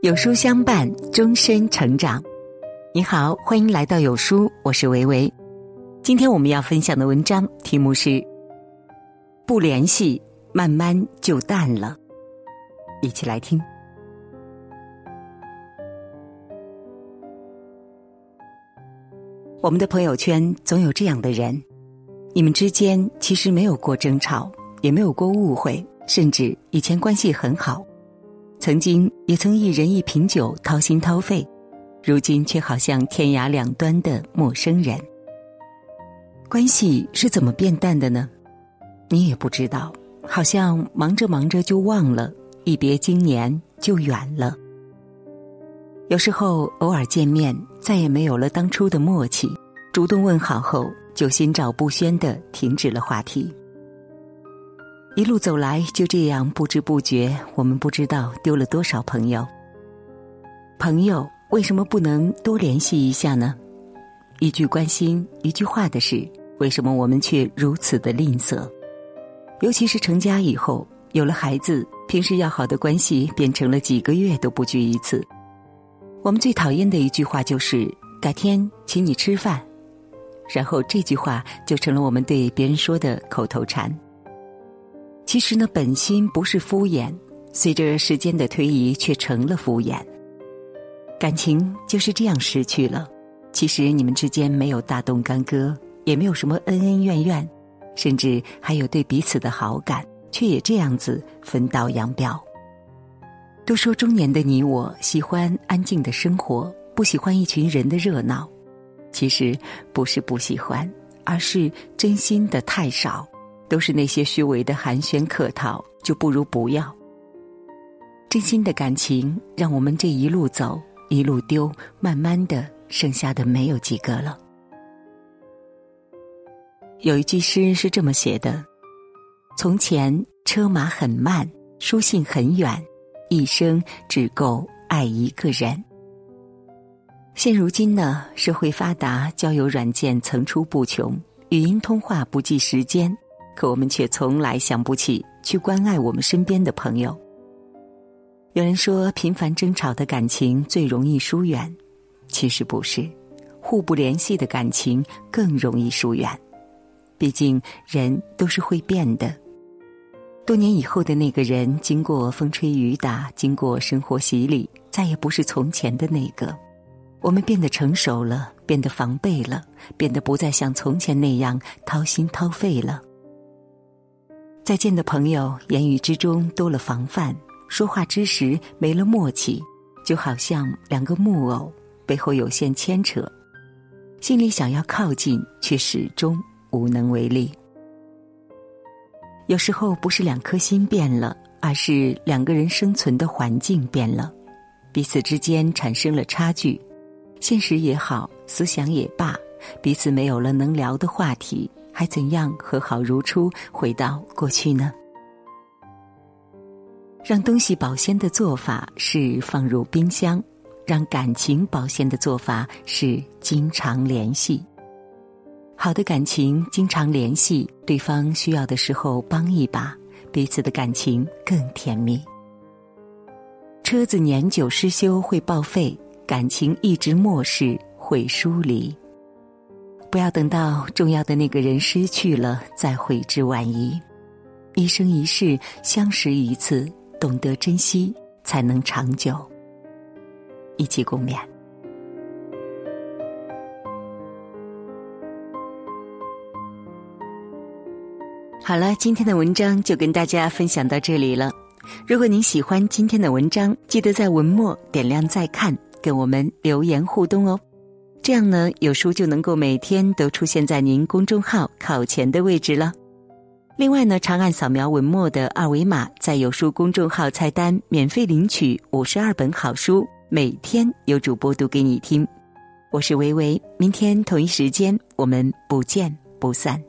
有书相伴，终身成长。你好，欢迎来到有书，我是维维。今天我们要分享的文章题目是“不联系，慢慢就淡了”。一起来听。我们的朋友圈总有这样的人，你们之间其实没有过争吵，也没有过误会，甚至以前关系很好。曾经也曾一人一瓶酒掏心掏肺，如今却好像天涯两端的陌生人。关系是怎么变淡的呢？你也不知道，好像忙着忙着就忘了，一别经年就远了。有时候偶尔见面，再也没有了当初的默契，主动问好后就心照不宣的停止了话题。一路走来，就这样不知不觉，我们不知道丢了多少朋友。朋友为什么不能多联系一下呢？一句关心，一句话的事，为什么我们却如此的吝啬？尤其是成家以后，有了孩子，平时要好的关系变成了几个月都不聚一次。我们最讨厌的一句话就是“改天请你吃饭”，然后这句话就成了我们对别人说的口头禅。其实呢，本心不是敷衍，随着时间的推移，却成了敷衍。感情就是这样失去了。其实你们之间没有大动干戈，也没有什么恩恩怨怨，甚至还有对彼此的好感，却也这样子分道扬镳。都说中年的你我喜欢安静的生活，不喜欢一群人的热闹。其实不是不喜欢，而是真心的太少。都是那些虚伪的寒暄客套，就不如不要。真心的感情，让我们这一路走，一路丢，慢慢的，剩下的没有几个了。有一句诗是这么写的：“从前车马很慢，书信很远，一生只够爱一个人。”现如今呢，社会发达，交友软件层出不穷，语音通话不计时间。可我们却从来想不起去关爱我们身边的朋友。有人说，频繁争吵的感情最容易疏远，其实不是，互不联系的感情更容易疏远。毕竟人都是会变的。多年以后的那个人，经过风吹雨打，经过生活洗礼，再也不是从前的那个。我们变得成熟了，变得防备了，变得不再像从前那样掏心掏肺了。再见的朋友，言语之中多了防范，说话之时没了默契，就好像两个木偶背后有线牵扯，心里想要靠近，却始终无能为力。有时候不是两颗心变了，而是两个人生存的环境变了，彼此之间产生了差距，现实也好，思想也罢，彼此没有了能聊的话题。还怎样和好如初，回到过去呢？让东西保鲜的做法是放入冰箱，让感情保鲜的做法是经常联系。好的感情经常联系，对方需要的时候帮一把，彼此的感情更甜蜜。车子年久失修会报废，感情一直漠视会疏离。不要等到重要的那个人失去了再悔之晚矣。一生一世相识一次，懂得珍惜才能长久。一起共勉。好了，今天的文章就跟大家分享到这里了。如果您喜欢今天的文章，记得在文末点亮再看，跟我们留言互动哦。这样呢，有书就能够每天都出现在您公众号考前的位置了。另外呢，长按扫描文末的二维码，在有书公众号菜单免费领取五十二本好书，每天有主播读给你听。我是维维，明天同一时间我们不见不散。